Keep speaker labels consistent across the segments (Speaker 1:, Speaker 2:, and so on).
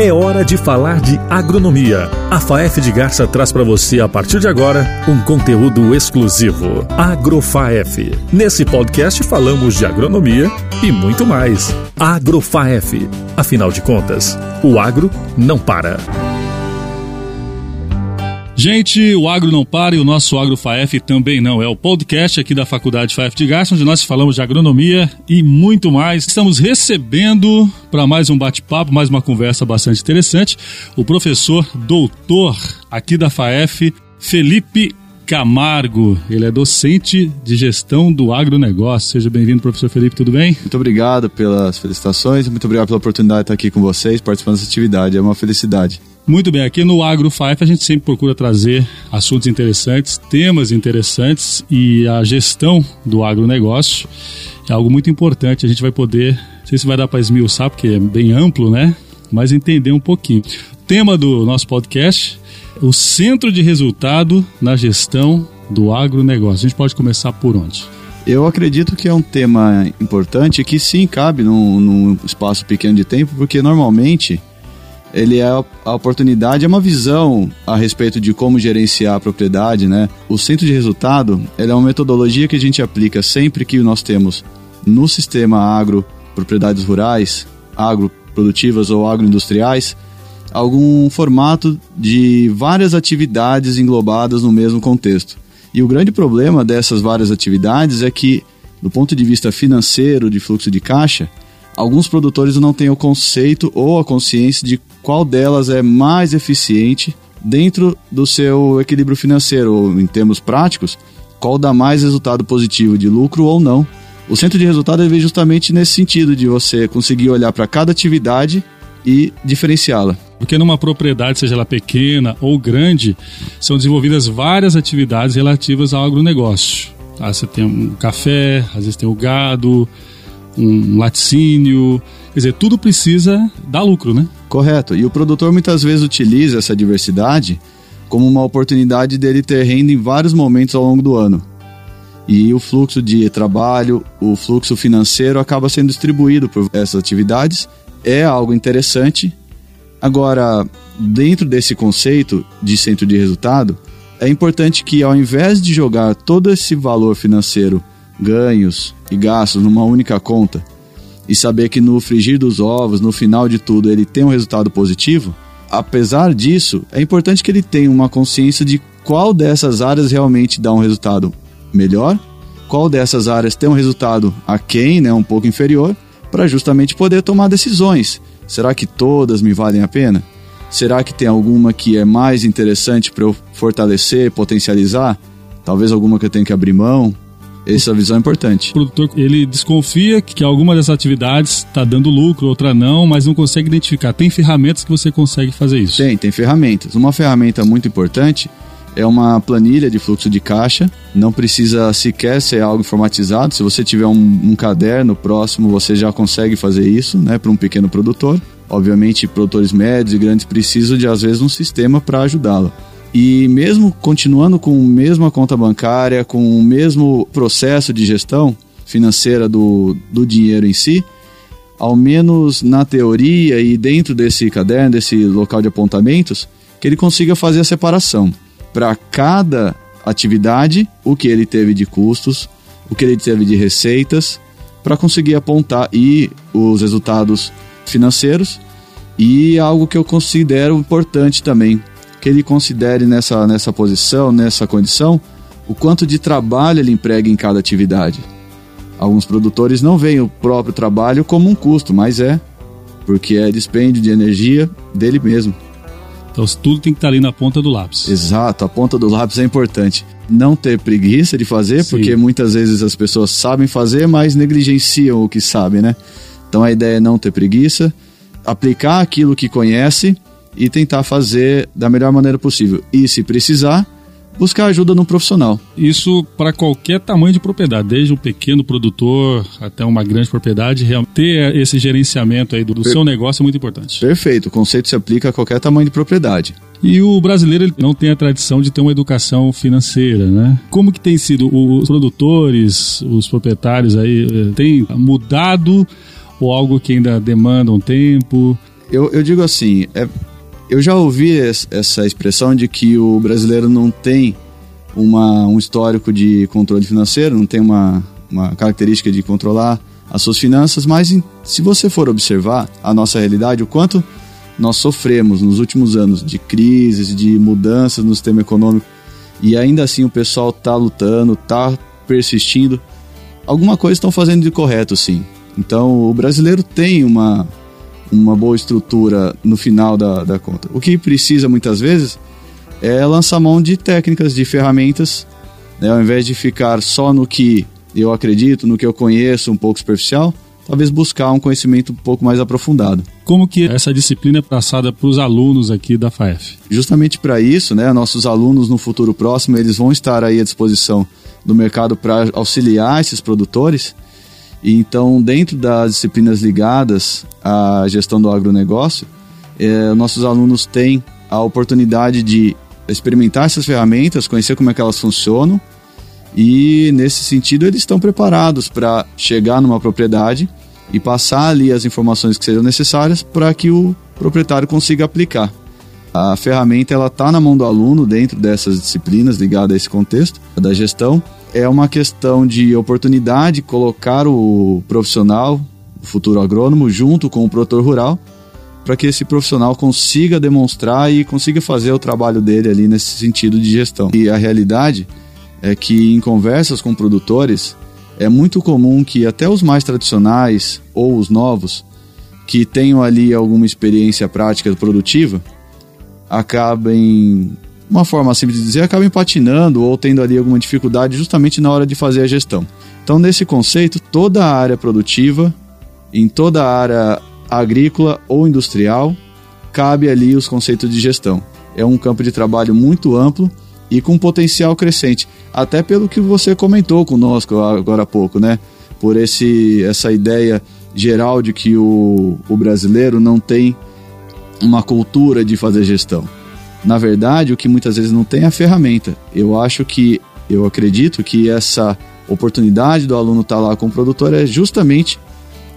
Speaker 1: É hora de falar de agronomia. A FAEF de Garça traz para você, a partir de agora, um conteúdo exclusivo. AgroFaef. Nesse podcast falamos de agronomia e muito mais. AgroFaef. Afinal de contas, o agro não para.
Speaker 2: Gente, o Agro Não Para e o nosso Agro FAEF também não. É o podcast aqui da Faculdade FAEF de Garça, onde nós falamos de agronomia e muito mais. Estamos recebendo para mais um bate-papo, mais uma conversa bastante interessante, o professor doutor aqui da FAEF, Felipe Camargo. Ele é docente de gestão do agronegócio. Seja bem-vindo, professor Felipe, tudo bem?
Speaker 3: Muito obrigado pelas felicitações, muito obrigado pela oportunidade de estar aqui com vocês, participando dessa atividade. É uma felicidade.
Speaker 2: Muito bem, aqui no Agro 5 a gente sempre procura trazer assuntos interessantes, temas interessantes e a gestão do agronegócio é algo muito importante. A gente vai poder, não sei se vai dar para esmiuçar, porque é bem amplo, né? Mas entender um pouquinho. O tema do nosso podcast, o centro de resultado na gestão do agronegócio. A gente pode começar por onde?
Speaker 3: Eu acredito que é um tema importante que sim cabe num, num espaço pequeno de tempo, porque normalmente ele é a oportunidade, é uma visão a respeito de como gerenciar a propriedade, né? O centro de resultado, é uma metodologia que a gente aplica sempre que nós temos no sistema agro, propriedades rurais, agroprodutivas ou agroindustriais, algum formato de várias atividades englobadas no mesmo contexto. E o grande problema dessas várias atividades é que, do ponto de vista financeiro, de fluxo de caixa, alguns produtores não têm o conceito ou a consciência de qual delas é mais eficiente dentro do seu equilíbrio financeiro, ou em termos práticos, qual dá mais resultado positivo de lucro ou não. O centro de resultado vem justamente nesse sentido de você conseguir olhar para cada atividade e diferenciá-la.
Speaker 2: Porque numa propriedade, seja ela pequena ou grande, são desenvolvidas várias atividades relativas ao agronegócio. Ah, você tem um café, às vezes tem o gado, um laticínio. Quer dizer, tudo precisa dar lucro, né?
Speaker 3: Correto. E o produtor muitas vezes utiliza essa diversidade como uma oportunidade dele ter renda em vários momentos ao longo do ano. E o fluxo de trabalho, o fluxo financeiro acaba sendo distribuído por essas atividades. É algo interessante. Agora, dentro desse conceito de centro de resultado, é importante que ao invés de jogar todo esse valor financeiro ganhos e gastos numa única conta e saber que no frigir dos ovos, no final de tudo, ele tem um resultado positivo, apesar disso, é importante que ele tenha uma consciência de qual dessas áreas realmente dá um resultado melhor, qual dessas áreas tem um resultado aquém, né, um pouco inferior, para justamente poder tomar decisões. Será que todas me valem a pena? Será que tem alguma que é mais interessante para eu fortalecer, potencializar? Talvez alguma que eu tenha que abrir mão? Essa visão é importante.
Speaker 2: O produtor ele desconfia que alguma dessas atividades está dando lucro, outra não, mas não consegue identificar. Tem ferramentas que você consegue fazer isso?
Speaker 3: Tem, tem ferramentas. Uma ferramenta muito importante é uma planilha de fluxo de caixa. Não precisa sequer ser algo informatizado. Se você tiver um, um caderno próximo, você já consegue fazer isso, né, para um pequeno produtor. Obviamente, produtores médios e grandes precisam de às vezes um sistema para ajudá-lo. E mesmo continuando com a mesma conta bancária, com o mesmo processo de gestão financeira do, do dinheiro em si, ao menos na teoria e dentro desse caderno, desse local de apontamentos, que ele consiga fazer a separação para cada atividade, o que ele teve de custos, o que ele teve de receitas, para conseguir apontar e os resultados financeiros. E algo que eu considero importante também, que ele considere nessa, nessa posição, nessa condição, o quanto de trabalho ele emprega em cada atividade. Alguns produtores não veem o próprio trabalho como um custo, mas é, porque é dispêndio de energia dele mesmo.
Speaker 2: Então tudo tem que estar ali na ponta do lápis.
Speaker 3: Exato, a ponta do lápis é importante. Não ter preguiça de fazer, Sim. porque muitas vezes as pessoas sabem fazer, mas negligenciam o que sabem, né? Então a ideia é não ter preguiça, aplicar aquilo que conhece e tentar fazer da melhor maneira possível. E se precisar, buscar ajuda no profissional.
Speaker 2: Isso para qualquer tamanho de propriedade, desde um pequeno produtor até uma grande propriedade, ter esse gerenciamento aí do, do seu negócio é muito importante.
Speaker 3: Perfeito, o conceito se aplica a qualquer tamanho de propriedade.
Speaker 2: E o brasileiro ele não tem a tradição de ter uma educação financeira, né? Como que tem sido os produtores, os proprietários aí, eh, tem mudado ou algo que ainda demanda um tempo?
Speaker 3: Eu, eu digo assim, é, eu já ouvi essa expressão de que o brasileiro não tem uma, um histórico de controle financeiro, não tem uma, uma característica de controlar as suas finanças, mas se você for observar a nossa realidade, o quanto nós sofremos nos últimos anos de crises, de mudanças no sistema econômico, e ainda assim o pessoal está lutando, está persistindo, alguma coisa estão fazendo de correto, sim. Então o brasileiro tem uma, uma boa estrutura no final da, da conta. O que precisa muitas vezes é lançar mão de técnicas, de ferramentas, né, ao invés de ficar só no que eu acredito, no que eu conheço, um pouco superficial, talvez buscar um conhecimento um pouco mais aprofundado.
Speaker 2: Como que essa disciplina é passada para os alunos aqui da FAEF?
Speaker 3: Justamente para isso, né, nossos alunos no futuro próximo, eles vão estar aí à disposição do mercado para auxiliar esses produtores. Então, dentro das disciplinas ligadas à gestão do agronegócio, eh, nossos alunos têm a oportunidade de experimentar essas ferramentas, conhecer como é que elas funcionam e nesse sentido eles estão preparados para chegar numa propriedade e passar ali as informações que sejam necessárias para que o proprietário consiga aplicar. A ferramenta ela está na mão do aluno dentro dessas disciplinas ligadas a esse contexto da gestão. É uma questão de oportunidade colocar o profissional, o futuro agrônomo, junto com o produtor rural para que esse profissional consiga demonstrar e consiga fazer o trabalho dele ali nesse sentido de gestão. E a realidade é que em conversas com produtores é muito comum que até os mais tradicionais ou os novos que tenham ali alguma experiência prática produtiva acabem, uma forma simples de dizer, acabem patinando ou tendo ali alguma dificuldade justamente na hora de fazer a gestão. Então, nesse conceito, toda a área produtiva, em toda a área agrícola ou industrial, cabe ali os conceitos de gestão. É um campo de trabalho muito amplo e com potencial crescente, até pelo que você comentou conosco agora há pouco, né? Por esse essa ideia geral de que o, o brasileiro não tem uma cultura de fazer gestão. Na verdade, o que muitas vezes não tem é a ferramenta. Eu acho que, eu acredito que essa oportunidade do aluno estar tá lá com o produtor é justamente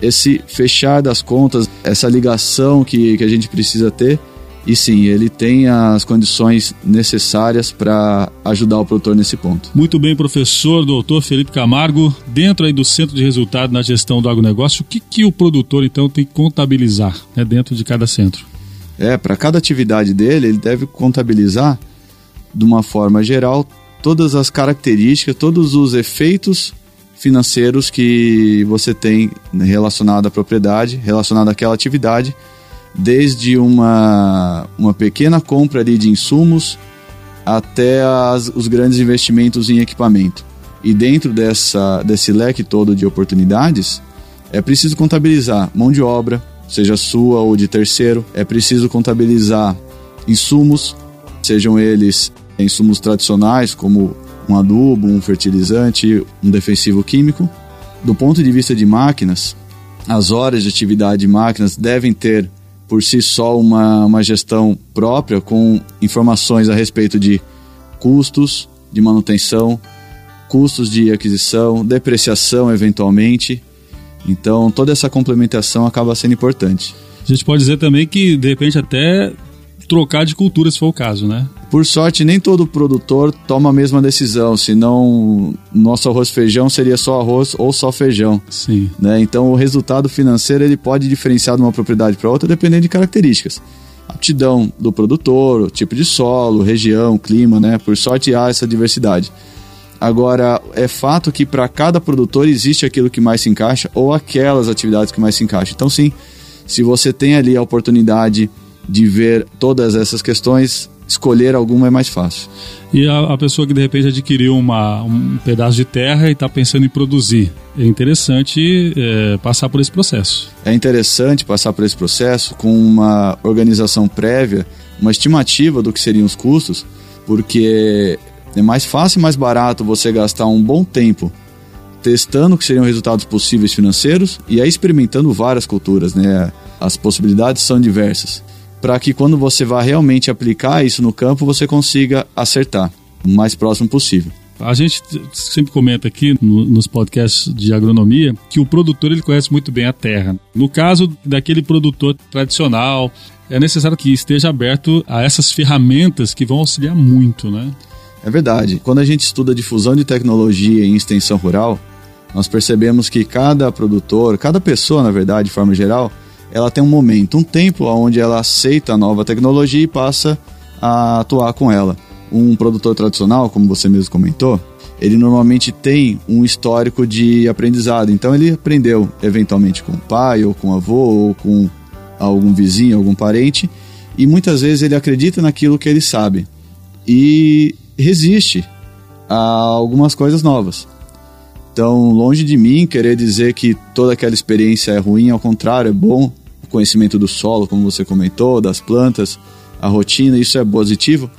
Speaker 3: esse fechar das contas, essa ligação que, que a gente precisa ter. E sim, ele tem as condições necessárias para ajudar o produtor nesse ponto.
Speaker 2: Muito bem, professor, doutor Felipe Camargo. Dentro aí do centro de resultado na gestão do agronegócio, o que, que o produtor então tem que contabilizar né, dentro de cada centro?
Speaker 3: É, para cada atividade dele, ele deve contabilizar de uma forma geral todas as características, todos os efeitos financeiros que você tem relacionado à propriedade, relacionado àquela atividade, desde uma, uma pequena compra ali de insumos até as, os grandes investimentos em equipamento. E dentro dessa, desse leque todo de oportunidades, é preciso contabilizar mão de obra, seja sua ou de terceiro, é preciso contabilizar insumos, sejam eles insumos tradicionais como um adubo, um fertilizante, um defensivo químico. Do ponto de vista de máquinas, as horas de atividade de máquinas devem ter por si só uma, uma gestão própria com informações a respeito de custos de manutenção, custos de aquisição, depreciação eventualmente. Então toda essa complementação acaba sendo importante.
Speaker 2: A gente pode dizer também que de repente até trocar de cultura se for o caso, né?
Speaker 3: Por sorte, nem todo produtor toma a mesma decisão, senão nosso arroz feijão seria só arroz ou só feijão.
Speaker 2: Sim.
Speaker 3: Né? Então, o resultado financeiro ele pode diferenciar de uma propriedade para outra dependendo de características. Aptidão do produtor, tipo de solo, região, clima, né? Por sorte, há essa diversidade. Agora, é fato que para cada produtor existe aquilo que mais se encaixa ou aquelas atividades que mais se encaixam. Então, sim, se você tem ali a oportunidade de ver todas essas questões, escolher alguma é mais fácil.
Speaker 2: E a, a pessoa que de repente adquiriu uma, um pedaço de terra e está pensando em produzir, é interessante é, passar por esse processo.
Speaker 3: É interessante passar por esse processo com uma organização prévia, uma estimativa do que seriam os custos, porque é mais fácil e mais barato você gastar um bom tempo testando o que seriam resultados possíveis financeiros e aí experimentando várias culturas, né? As possibilidades são diversas para que quando você vá realmente aplicar isso no campo, você consiga acertar o mais próximo possível.
Speaker 2: A gente sempre comenta aqui no, nos podcasts de agronomia que o produtor ele conhece muito bem a terra. No caso daquele produtor tradicional, é necessário que esteja aberto a essas ferramentas que vão auxiliar muito, né?
Speaker 3: É verdade. Quando a gente estuda difusão de tecnologia em extensão rural, nós percebemos que cada produtor, cada pessoa, na verdade, de forma geral, ela tem um momento, um tempo onde ela aceita a nova tecnologia e passa a atuar com ela. Um produtor tradicional, como você mesmo comentou, ele normalmente tem um histórico de aprendizado. Então ele aprendeu eventualmente com o pai, ou com o avô, ou com algum vizinho, algum parente, e muitas vezes ele acredita naquilo que ele sabe e resiste a algumas coisas novas. Então, longe de mim querer dizer que toda aquela experiência é ruim, ao contrário, é bom. O conhecimento do solo, como você comentou, das plantas, a rotina, isso é positivo.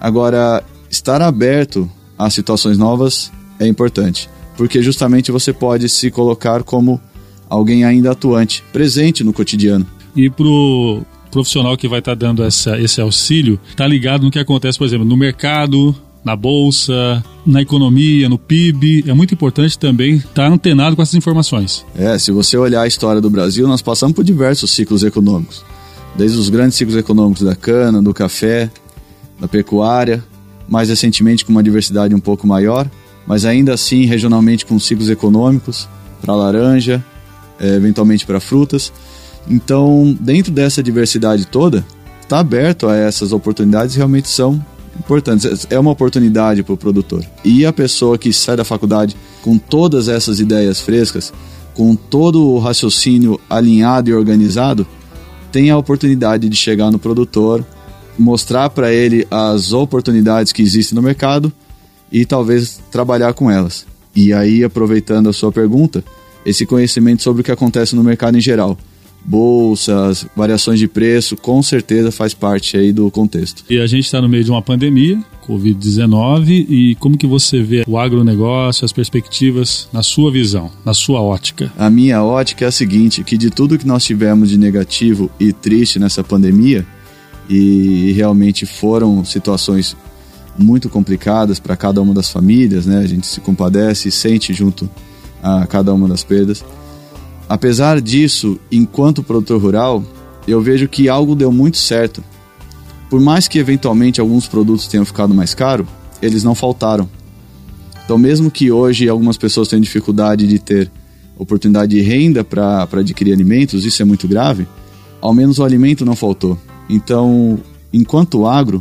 Speaker 3: Agora, estar aberto a situações novas é importante, porque justamente você pode se colocar como alguém ainda atuante, presente no cotidiano.
Speaker 2: E pro profissional que vai estar tá dando essa, esse auxílio, tá ligado no que acontece, por exemplo, no mercado, na bolsa, na economia, no PIB. É muito importante também estar antenado com essas informações.
Speaker 3: É, se você olhar a história do Brasil, nós passamos por diversos ciclos econômicos. Desde os grandes ciclos econômicos da cana, do café, da pecuária, mais recentemente com uma diversidade um pouco maior, mas ainda assim regionalmente com ciclos econômicos para laranja, é, eventualmente para frutas. Então, dentro dessa diversidade toda, está aberto a essas oportunidades realmente são importantes. É uma oportunidade para o produtor. E a pessoa que sai da faculdade com todas essas ideias frescas, com todo o raciocínio alinhado e organizado, tem a oportunidade de chegar no produtor, mostrar para ele as oportunidades que existem no mercado e talvez trabalhar com elas. E aí, aproveitando a sua pergunta, esse conhecimento sobre o que acontece no mercado em geral bolsas, variações de preço, com certeza faz parte aí do contexto.
Speaker 2: E a gente está no meio de uma pandemia, Covid-19, e como que você vê o agronegócio, as perspectivas na sua visão, na sua ótica?
Speaker 3: A minha ótica é a seguinte, que de tudo que nós tivemos de negativo e triste nessa pandemia, e realmente foram situações muito complicadas para cada uma das famílias, né? A gente se compadece e sente junto a cada uma das perdas Apesar disso, enquanto produtor rural, eu vejo que algo deu muito certo. Por mais que eventualmente alguns produtos tenham ficado mais caros, eles não faltaram. Então, mesmo que hoje algumas pessoas tenham dificuldade de ter oportunidade de renda para adquirir alimentos, isso é muito grave, ao menos o alimento não faltou. Então, enquanto agro,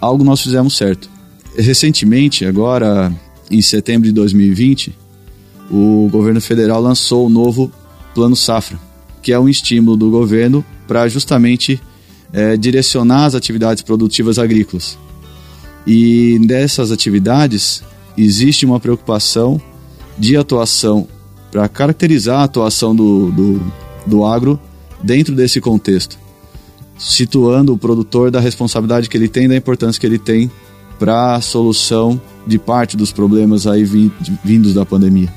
Speaker 3: algo nós fizemos certo. Recentemente, agora em setembro de 2020, o governo federal lançou o novo Plano Safra, que é um estímulo do governo para justamente é, direcionar as atividades produtivas agrícolas. E nessas atividades existe uma preocupação de atuação para caracterizar a atuação do, do, do agro dentro desse contexto, situando o produtor da responsabilidade que ele tem, da importância que ele tem para a solução de parte dos problemas aí vindos da pandemia.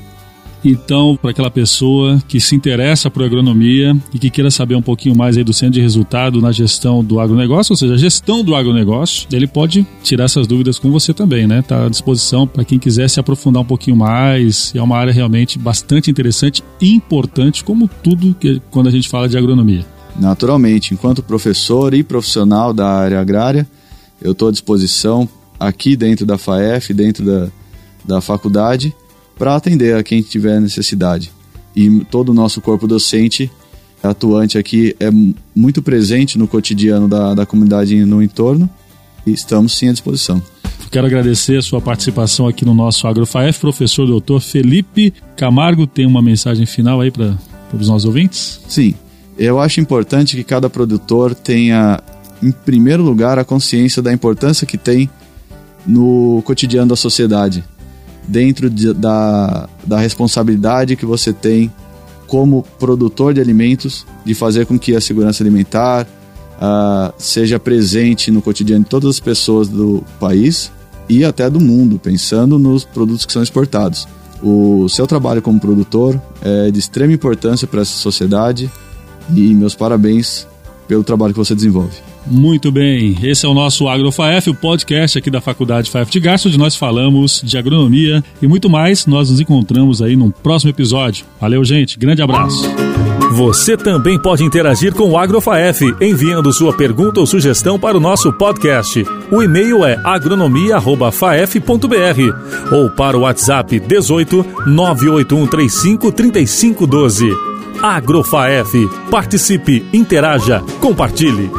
Speaker 2: Então, para aquela pessoa que se interessa por agronomia e que queira saber um pouquinho mais aí do centro de resultado na gestão do agronegócio, ou seja, a gestão do agronegócio, ele pode tirar essas dúvidas com você também, né? Está à disposição para quem quiser se aprofundar um pouquinho mais. É uma área realmente bastante interessante e importante, como tudo que quando a gente fala de agronomia.
Speaker 3: Naturalmente, enquanto professor e profissional da área agrária, eu estou à disposição aqui dentro da FAEF, dentro da, da faculdade, para atender a quem tiver necessidade. E todo o nosso corpo docente atuante aqui é muito presente no cotidiano da, da comunidade no entorno e estamos sim à disposição.
Speaker 2: Quero agradecer a sua participação aqui no nosso AgroFaef, professor doutor Felipe Camargo. Tem uma mensagem final aí para os nossos ouvintes?
Speaker 3: Sim, eu acho importante que cada produtor tenha, em primeiro lugar, a consciência da importância que tem no cotidiano da sociedade dentro de, da, da responsabilidade que você tem como produtor de alimentos de fazer com que a segurança alimentar uh, seja presente no cotidiano de todas as pessoas do país e até do mundo, pensando nos produtos que são exportados. O seu trabalho como produtor é de extrema importância para essa sociedade e meus parabéns pelo trabalho que você desenvolve.
Speaker 4: Muito bem, esse é o nosso AgroFAF, o podcast aqui da Faculdade FAF de Gasto, onde nós falamos de agronomia e muito mais. Nós nos encontramos aí num próximo episódio. Valeu, gente, grande abraço.
Speaker 2: Você também pode interagir com o AgroFaef, enviando sua pergunta ou sugestão para o nosso podcast. O e-mail é agronomia@faef.br ou para o WhatsApp 18 98135 3512. AgroFaef. Participe, interaja, compartilhe.